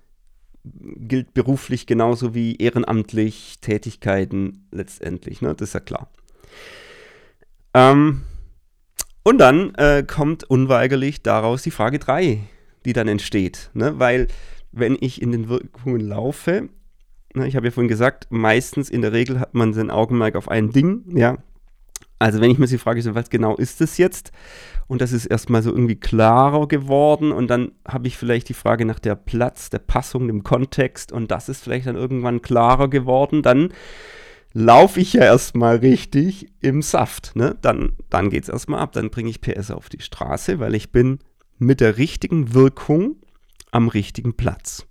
gilt beruflich genauso wie ehrenamtlich Tätigkeiten letztendlich, ne? das ist ja klar. Ähm, und dann äh, kommt unweigerlich daraus die Frage 3, die dann entsteht. Ne? Weil wenn ich in den Wirkungen laufe, ich habe ja vorhin gesagt, meistens in der Regel hat man sein Augenmerk auf ein Ding, ja. Also wenn ich mir die Frage stelle, was genau ist das jetzt? Und das ist erstmal so irgendwie klarer geworden und dann habe ich vielleicht die Frage nach der Platz, der Passung, dem Kontext und das ist vielleicht dann irgendwann klarer geworden, dann laufe ich ja erstmal richtig im Saft. Ne? Dann, dann geht es erstmal ab, dann bringe ich PS auf die Straße, weil ich bin mit der richtigen Wirkung am richtigen Platz.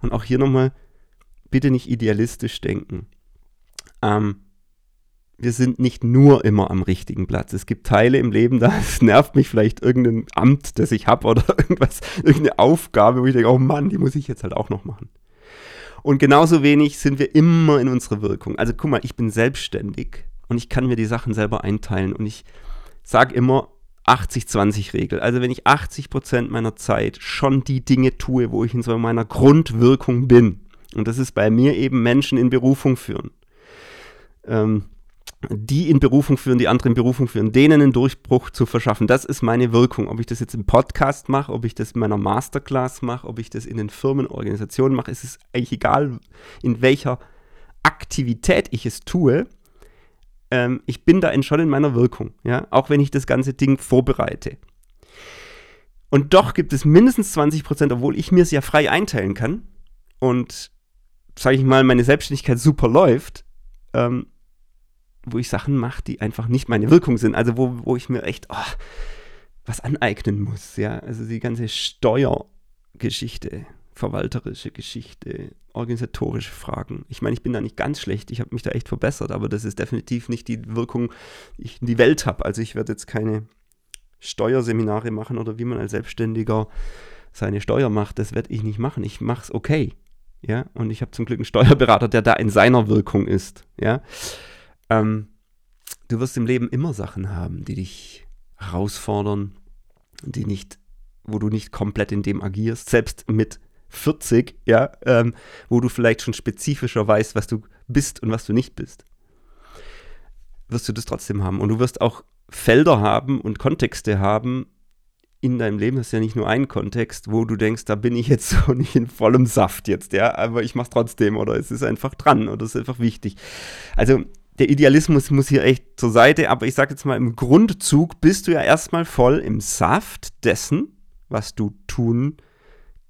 Und auch hier nochmal bitte nicht idealistisch denken. Ähm, wir sind nicht nur immer am richtigen Platz. Es gibt Teile im Leben, da *laughs* nervt mich vielleicht irgendein Amt, das ich habe oder *laughs* irgendwas, irgendeine Aufgabe, wo ich denke, oh Mann, die muss ich jetzt halt auch noch machen. Und genauso wenig sind wir immer in unserer Wirkung. Also guck mal, ich bin selbstständig und ich kann mir die Sachen selber einteilen und ich sage immer 80-20-Regel. Also wenn ich 80% meiner Zeit schon die Dinge tue, wo ich in so meiner Grundwirkung bin, und das ist bei mir eben Menschen in Berufung führen. Ähm, die in Berufung führen, die andere in Berufung führen, denen einen Durchbruch zu verschaffen. Das ist meine Wirkung. Ob ich das jetzt im Podcast mache, ob ich das in meiner Masterclass mache, ob ich das in den Firmen, Organisationen mache, ist es eigentlich egal, in welcher Aktivität ich es tue. Ähm, ich bin da schon in meiner Wirkung, ja, auch wenn ich das ganze Ding vorbereite. Und doch gibt es mindestens 20 Prozent, obwohl ich mir es ja frei einteilen kann. Und sage ich mal, meine Selbstständigkeit super läuft, ähm, wo ich Sachen mache, die einfach nicht meine Wirkung sind. Also wo, wo ich mir echt, oh, was aneignen muss, ja. Also die ganze Steuergeschichte, verwalterische Geschichte, organisatorische Fragen. Ich meine, ich bin da nicht ganz schlecht, ich habe mich da echt verbessert, aber das ist definitiv nicht die Wirkung, die ich in die Welt habe. Also ich werde jetzt keine Steuerseminare machen oder wie man als Selbstständiger seine Steuer macht, das werde ich nicht machen. Ich mache es okay. Ja, und ich habe zum Glück einen Steuerberater, der da in seiner Wirkung ist. Ja, ähm, du wirst im Leben immer Sachen haben, die dich herausfordern, die nicht, wo du nicht komplett in dem agierst, selbst mit 40, ja, ähm, wo du vielleicht schon spezifischer weißt, was du bist und was du nicht bist, wirst du das trotzdem haben. Und du wirst auch Felder haben und Kontexte haben in deinem Leben, das ist ja nicht nur ein Kontext, wo du denkst, da bin ich jetzt *laughs* so nicht in vollem Saft jetzt, ja, aber ich mach's trotzdem oder es ist einfach dran oder es ist einfach wichtig. Also der Idealismus muss hier echt zur Seite, aber ich sage jetzt mal, im Grundzug bist du ja erstmal voll im Saft dessen, was du tun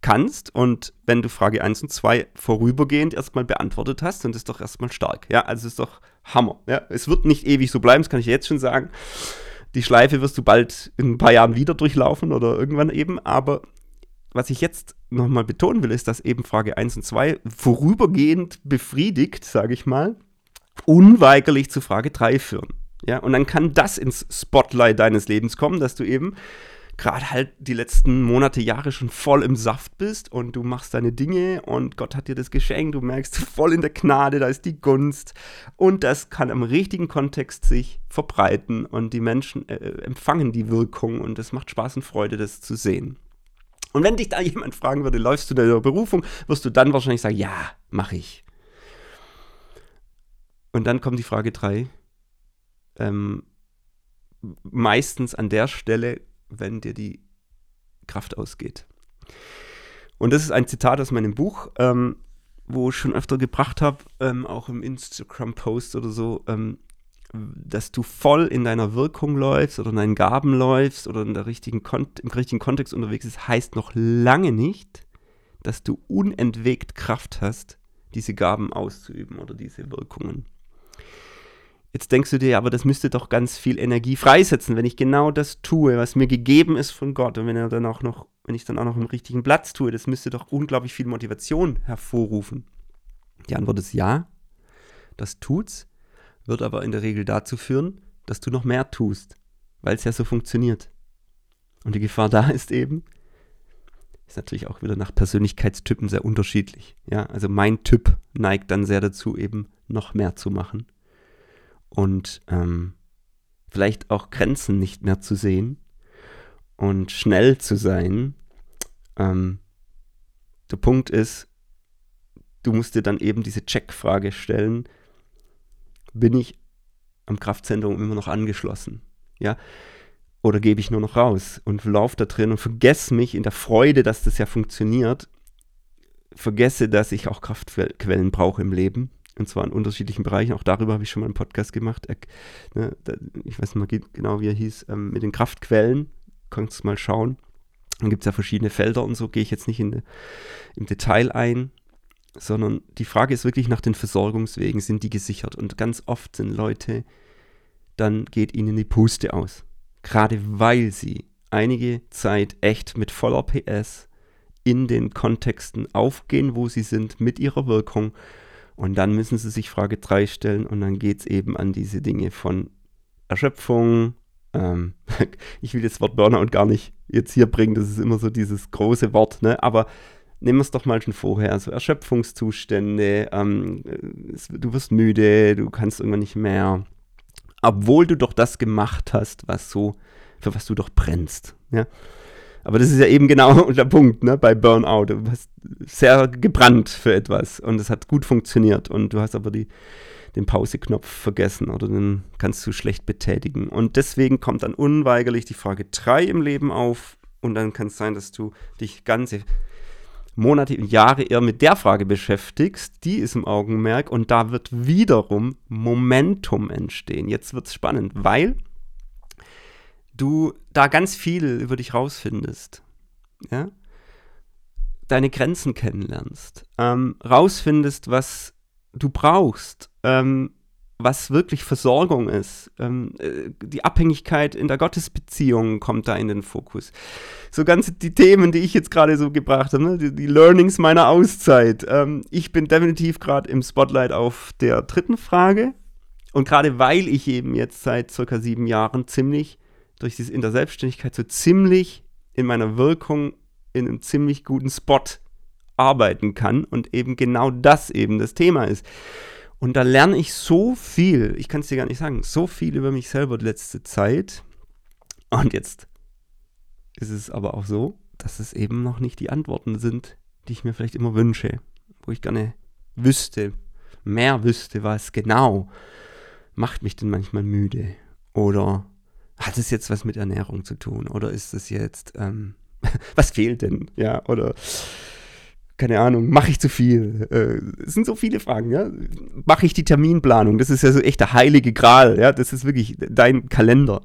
kannst. Und wenn du Frage 1 und 2 vorübergehend erstmal beantwortet hast, dann ist doch erstmal stark. Ja, also ist doch Hammer. Ja, es wird nicht ewig so bleiben, das kann ich jetzt schon sagen. Die Schleife wirst du bald in ein paar Jahren wieder durchlaufen oder irgendwann eben, aber was ich jetzt nochmal betonen will, ist, dass eben Frage 1 und 2 vorübergehend befriedigt, sage ich mal, unweigerlich zu Frage 3 führen. Ja, und dann kann das ins Spotlight deines Lebens kommen, dass du eben gerade halt die letzten Monate, Jahre schon voll im Saft bist und du machst deine Dinge und Gott hat dir das geschenkt, du merkst *laughs* voll in der Gnade, da ist die Gunst und das kann im richtigen Kontext sich verbreiten und die Menschen äh, empfangen die Wirkung und es macht Spaß und Freude, das zu sehen. Und wenn dich da *laughs* jemand fragen würde, läufst du deiner Berufung, wirst du dann wahrscheinlich sagen, ja, mache ich. Und dann kommt die Frage 3. Ähm, meistens an der Stelle, wenn dir die Kraft ausgeht. Und das ist ein Zitat aus meinem Buch, ähm, wo ich schon öfter gebracht habe, ähm, auch im Instagram-Post oder so, ähm, dass du voll in deiner Wirkung läufst oder in deinen Gaben läufst oder in der richtigen im richtigen Kontext unterwegs bist, heißt noch lange nicht, dass du unentwegt Kraft hast, diese Gaben auszuüben oder diese Wirkungen. Jetzt denkst du dir, aber das müsste doch ganz viel Energie freisetzen, wenn ich genau das tue, was mir gegeben ist von Gott. Und wenn er dann auch noch, wenn ich dann auch noch im richtigen Platz tue, das müsste doch unglaublich viel Motivation hervorrufen. Die Antwort ist ja, das tut's, wird aber in der Regel dazu führen, dass du noch mehr tust, weil es ja so funktioniert. Und die Gefahr da ist eben, ist natürlich auch wieder nach Persönlichkeitstypen sehr unterschiedlich. Ja, also mein Typ neigt dann sehr dazu, eben noch mehr zu machen und ähm, vielleicht auch Grenzen nicht mehr zu sehen und schnell zu sein. Ähm, der Punkt ist, du musst dir dann eben diese Checkfrage stellen, bin ich am Kraftzentrum immer noch angeschlossen? Ja? Oder gebe ich nur noch raus und laufe da drin und vergesse mich in der Freude, dass das ja funktioniert, vergesse, dass ich auch Kraftquellen brauche im Leben und zwar in unterschiedlichen Bereichen. Auch darüber habe ich schon mal einen Podcast gemacht. Ne, ich weiß nicht mal genau, wie er hieß, ähm, mit den Kraftquellen. Kannst du mal schauen. Dann gibt es ja verschiedene Felder und so, gehe ich jetzt nicht in, im Detail ein, sondern die Frage ist wirklich nach den Versorgungswegen, sind die gesichert? Und ganz oft sind Leute, dann geht ihnen die Puste aus. Gerade weil sie einige Zeit echt mit voller PS in den Kontexten aufgehen, wo sie sind, mit ihrer Wirkung und dann müssen sie sich Frage 3 stellen und dann geht es eben an diese Dinge von Erschöpfung. Ähm, *laughs* ich will das Wort Burnout gar nicht jetzt hier bringen, das ist immer so dieses große Wort, ne? aber nehmen wir es doch mal schon vorher, also Erschöpfungszustände, ähm, du wirst müde, du kannst irgendwann nicht mehr, obwohl du doch das gemacht hast, was so, für was du doch brennst. Ja? Aber das ist ja eben genau *laughs* der Punkt, ne, bei Burnout. Du hast sehr gebrannt für etwas und es hat gut funktioniert und du hast aber die, den Pauseknopf vergessen oder den kannst du schlecht betätigen. Und deswegen kommt dann unweigerlich die Frage 3 im Leben auf und dann kann es sein, dass du dich ganze Monate und Jahre eher mit der Frage beschäftigst, die ist im Augenmerk und da wird wiederum Momentum entstehen. Jetzt wird es spannend, weil du da ganz viel über dich rausfindest. Ja? Deine Grenzen kennenlernst, ähm, rausfindest, was du brauchst, ähm, was wirklich Versorgung ist. Ähm, äh, die Abhängigkeit in der Gottesbeziehung kommt da in den Fokus. So ganz die Themen, die ich jetzt gerade so gebracht habe, ne? die, die, Learnings meiner Auszeit. Ähm, ich bin definitiv gerade im Spotlight auf der dritten Frage. Und gerade weil ich eben jetzt seit circa sieben Jahren ziemlich durch dieses in der Selbstständigkeit so ziemlich in meiner Wirkung in einem ziemlich guten Spot arbeiten kann und eben genau das eben das Thema ist. Und da lerne ich so viel, ich kann es dir gar nicht sagen, so viel über mich selber die letzte Zeit. Und jetzt ist es aber auch so, dass es eben noch nicht die Antworten sind, die ich mir vielleicht immer wünsche, wo ich gerne wüsste, mehr wüsste, was genau macht mich denn manchmal müde? Oder hat es jetzt was mit Ernährung zu tun? Oder ist es jetzt, ähm, *laughs* was fehlt denn? Ja, oder keine Ahnung, mache ich zu viel? Äh, es sind so viele Fragen, ja. Mache ich die Terminplanung? Das ist ja so echt der heilige Gral, ja. Das ist wirklich dein Kalender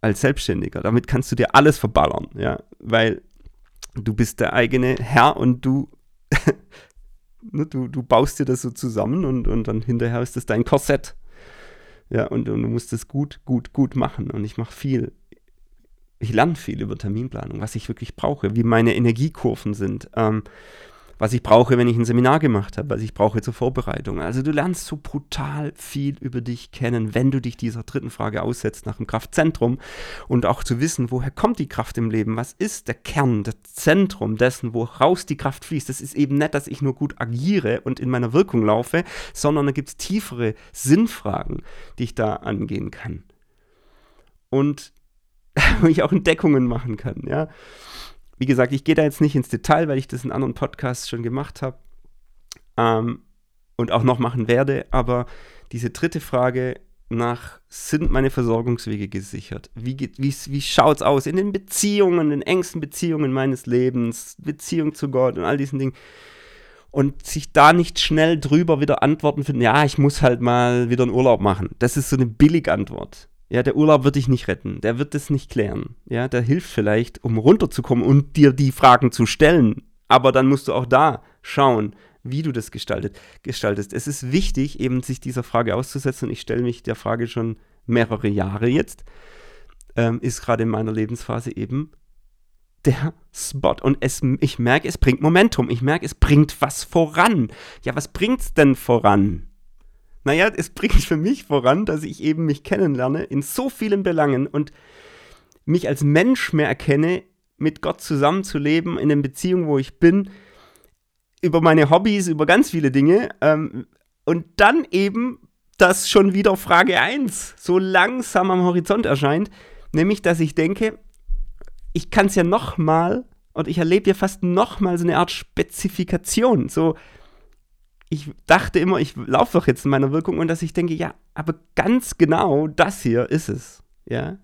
als Selbstständiger. Damit kannst du dir alles verballern, ja. Weil du bist der eigene Herr und du, *laughs* ne, du, du baust dir das so zusammen und, und dann hinterher ist das dein Korsett. Ja, und, und du musst es gut, gut, gut machen. Und ich mache viel ich lerne viel über Terminplanung, was ich wirklich brauche, wie meine Energiekurven sind. Ähm, was ich brauche, wenn ich ein Seminar gemacht habe, was ich brauche zur Vorbereitung. Also du lernst so brutal viel über dich kennen, wenn du dich dieser dritten Frage aussetzt nach dem Kraftzentrum und auch zu wissen, woher kommt die Kraft im Leben, was ist der Kern, das Zentrum dessen, woraus die Kraft fließt. Das ist eben nicht, dass ich nur gut agiere und in meiner Wirkung laufe, sondern da gibt es tiefere Sinnfragen, die ich da angehen kann. Und *laughs* wo ich auch Entdeckungen machen kann, ja. Wie gesagt, ich gehe da jetzt nicht ins Detail, weil ich das in anderen Podcasts schon gemacht habe ähm, und auch noch machen werde. Aber diese dritte Frage nach, sind meine Versorgungswege gesichert? Wie, wie, wie schaut es aus in den Beziehungen, in den engsten Beziehungen meines Lebens, Beziehung zu Gott und all diesen Dingen? Und sich da nicht schnell drüber wieder Antworten finden, ja, ich muss halt mal wieder einen Urlaub machen. Das ist so eine Billigantwort. Ja, der Urlaub wird dich nicht retten, der wird es nicht klären. Ja, der hilft vielleicht, um runterzukommen und dir die Fragen zu stellen. Aber dann musst du auch da schauen, wie du das gestaltet, gestaltest. Es ist wichtig, eben sich dieser Frage auszusetzen. Ich stelle mich der Frage schon mehrere Jahre jetzt. Ähm, ist gerade in meiner Lebensphase eben der Spot. Und es, ich merke, es bringt Momentum. Ich merke, es bringt was voran. Ja, was bringt es denn voran? Naja, es bringt für mich voran, dass ich eben mich kennenlerne in so vielen Belangen und mich als Mensch mehr erkenne, mit Gott zusammenzuleben, in den Beziehungen, wo ich bin, über meine Hobbys, über ganz viele Dinge. Ähm, und dann eben, dass schon wieder Frage 1 so langsam am Horizont erscheint, nämlich, dass ich denke, ich kann es ja nochmal, und ich erlebe ja fast nochmal so eine Art Spezifikation, so ich dachte immer, ich laufe doch jetzt in meiner Wirkung und dass ich denke, ja, aber ganz genau das hier ist es. Ja.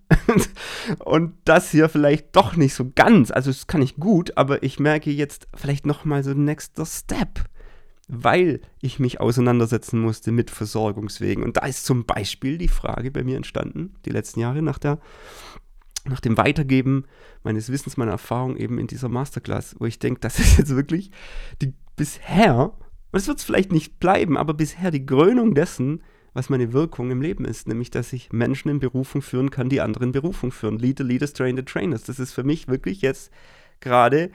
*laughs* und das hier vielleicht doch nicht so ganz. Also, das kann ich gut, aber ich merke jetzt vielleicht nochmal so nächster Step, weil ich mich auseinandersetzen musste mit Versorgungswegen. Und da ist zum Beispiel die Frage bei mir entstanden, die letzten Jahre nach der nach dem Weitergeben meines Wissens, meiner Erfahrung eben in dieser Masterclass, wo ich denke, das ist jetzt wirklich die bisher und es wird es vielleicht nicht bleiben, aber bisher die Krönung dessen, was meine Wirkung im Leben ist, nämlich dass ich Menschen in Berufung führen kann, die anderen Berufung führen. Lead the Leaders, Train the Trainers. Das ist für mich wirklich jetzt gerade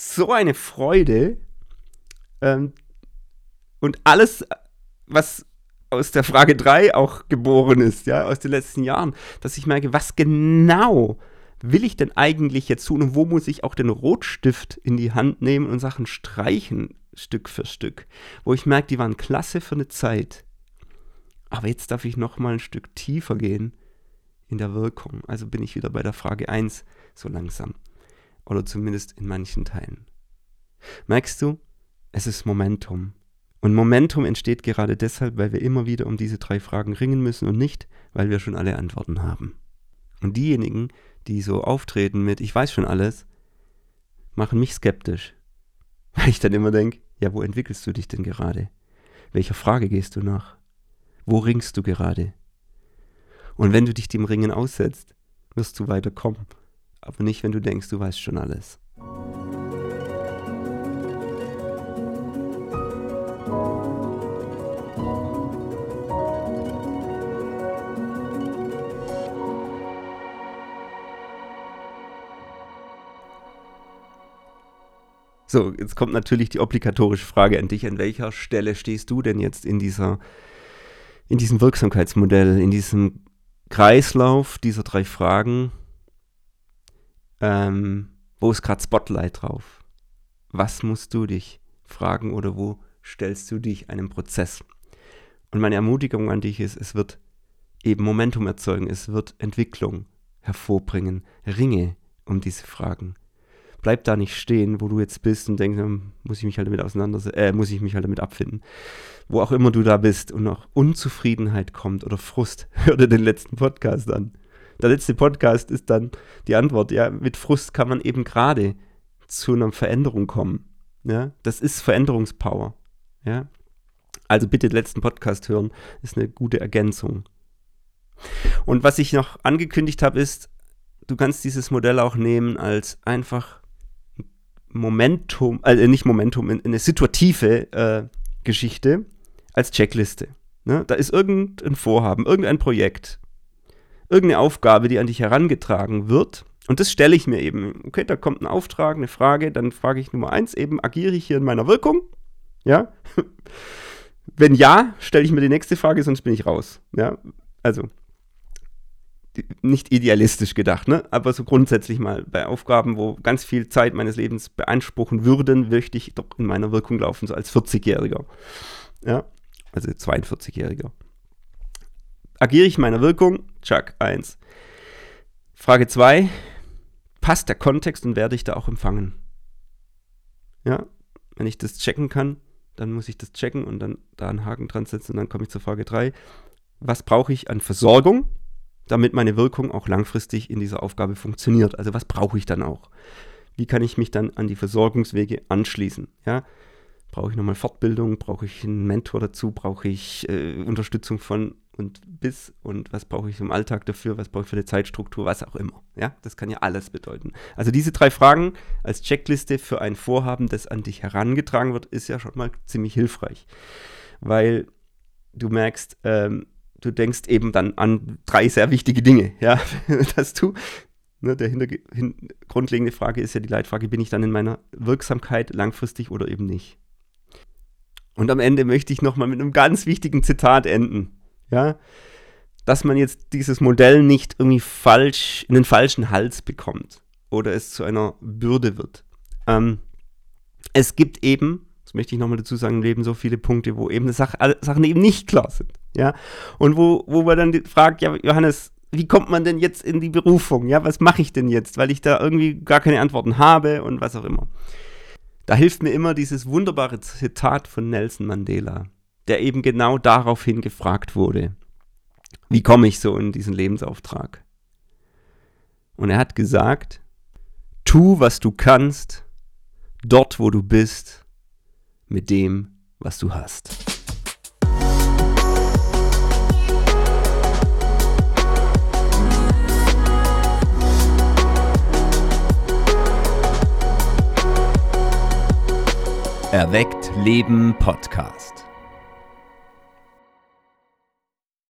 so eine Freude. Ähm, und alles, was aus der Frage 3 auch geboren ist, ja, aus den letzten Jahren, dass ich merke, was genau will ich denn eigentlich jetzt tun und wo muss ich auch den Rotstift in die Hand nehmen und Sachen streichen? Stück für Stück, wo ich merke, die waren klasse für eine Zeit. Aber jetzt darf ich noch mal ein Stück tiefer gehen in der Wirkung. Also bin ich wieder bei der Frage 1 so langsam. Oder zumindest in manchen Teilen. Merkst du, es ist Momentum. Und Momentum entsteht gerade deshalb, weil wir immer wieder um diese drei Fragen ringen müssen und nicht, weil wir schon alle Antworten haben. Und diejenigen, die so auftreten mit Ich weiß schon alles, machen mich skeptisch. Weil ich dann immer denke, ja, wo entwickelst du dich denn gerade? Welcher Frage gehst du nach? Wo ringst du gerade? Und wenn du dich dem Ringen aussetzt, wirst du weiterkommen. Aber nicht, wenn du denkst, du weißt schon alles. So, jetzt kommt natürlich die obligatorische Frage an dich. An welcher Stelle stehst du denn jetzt in dieser, in diesem Wirksamkeitsmodell, in diesem Kreislauf dieser drei Fragen? Ähm, wo ist gerade Spotlight drauf? Was musst du dich fragen oder wo stellst du dich einem Prozess? Und meine Ermutigung an dich ist, es wird eben Momentum erzeugen, es wird Entwicklung hervorbringen, Ringe um diese Fragen. Bleib da nicht stehen, wo du jetzt bist und denkst, hm, muss ich mich halt damit auseinandersetzen, äh, muss ich mich halt damit abfinden. Wo auch immer du da bist und noch Unzufriedenheit kommt oder Frust, *laughs* hör dir den letzten Podcast an. Der letzte Podcast ist dann die Antwort, ja, mit Frust kann man eben gerade zu einer Veränderung kommen. Ja, das ist Veränderungspower. Ja, also bitte den letzten Podcast hören, ist eine gute Ergänzung. Und was ich noch angekündigt habe, ist, du kannst dieses Modell auch nehmen als einfach Momentum, also nicht Momentum, eine situative äh, Geschichte als Checkliste. Ne? Da ist irgendein Vorhaben, irgendein Projekt, irgendeine Aufgabe, die an dich herangetragen wird. Und das stelle ich mir eben. Okay, da kommt ein Auftrag, eine Frage, dann frage ich Nummer eins eben, agiere ich hier in meiner Wirkung? Ja? *laughs* Wenn ja, stelle ich mir die nächste Frage, sonst bin ich raus. Ja? Also, nicht idealistisch gedacht, ne? aber so grundsätzlich mal bei Aufgaben, wo ganz viel Zeit meines Lebens beanspruchen würden, möchte ich doch in meiner Wirkung laufen, so als 40-Jähriger. Ja, also 42-Jähriger. Agiere ich meiner Wirkung? Chuck, 1. Frage 2. Passt der Kontext und werde ich da auch empfangen? Ja, wenn ich das checken kann, dann muss ich das checken und dann da einen Haken dran setzen und dann komme ich zur Frage 3. Was brauche ich an Versorgung? Damit meine Wirkung auch langfristig in dieser Aufgabe funktioniert. Also was brauche ich dann auch? Wie kann ich mich dann an die Versorgungswege anschließen? Ja? Brauche ich nochmal Fortbildung? Brauche ich einen Mentor dazu? Brauche ich äh, Unterstützung von und bis? Und was brauche ich im Alltag dafür? Was brauche ich für eine Zeitstruktur? Was auch immer. Ja, das kann ja alles bedeuten. Also diese drei Fragen als Checkliste für ein Vorhaben, das an dich herangetragen wird, ist ja schon mal ziemlich hilfreich. Weil du merkst, ähm, du denkst eben dann an drei sehr wichtige Dinge, ja, *laughs* dass du, ne, der hinter, hin, grundlegende Frage ist ja die Leitfrage, bin ich dann in meiner Wirksamkeit langfristig oder eben nicht? Und am Ende möchte ich nochmal mit einem ganz wichtigen Zitat enden, ja, dass man jetzt dieses Modell nicht irgendwie falsch, in den falschen Hals bekommt oder es zu einer Bürde wird. Ähm, es gibt eben das möchte ich nochmal dazu sagen, im Leben so viele Punkte, wo eben Sach Sachen eben nicht klar sind. Ja, und wo, wo man dann fragt, ja, Johannes, wie kommt man denn jetzt in die Berufung? Ja, was mache ich denn jetzt? Weil ich da irgendwie gar keine Antworten habe und was auch immer. Da hilft mir immer dieses wunderbare Zitat von Nelson Mandela, der eben genau daraufhin gefragt wurde. Wie komme ich so in diesen Lebensauftrag? Und er hat gesagt, tu, was du kannst, dort, wo du bist mit dem, was du hast. Erweckt Leben Podcast.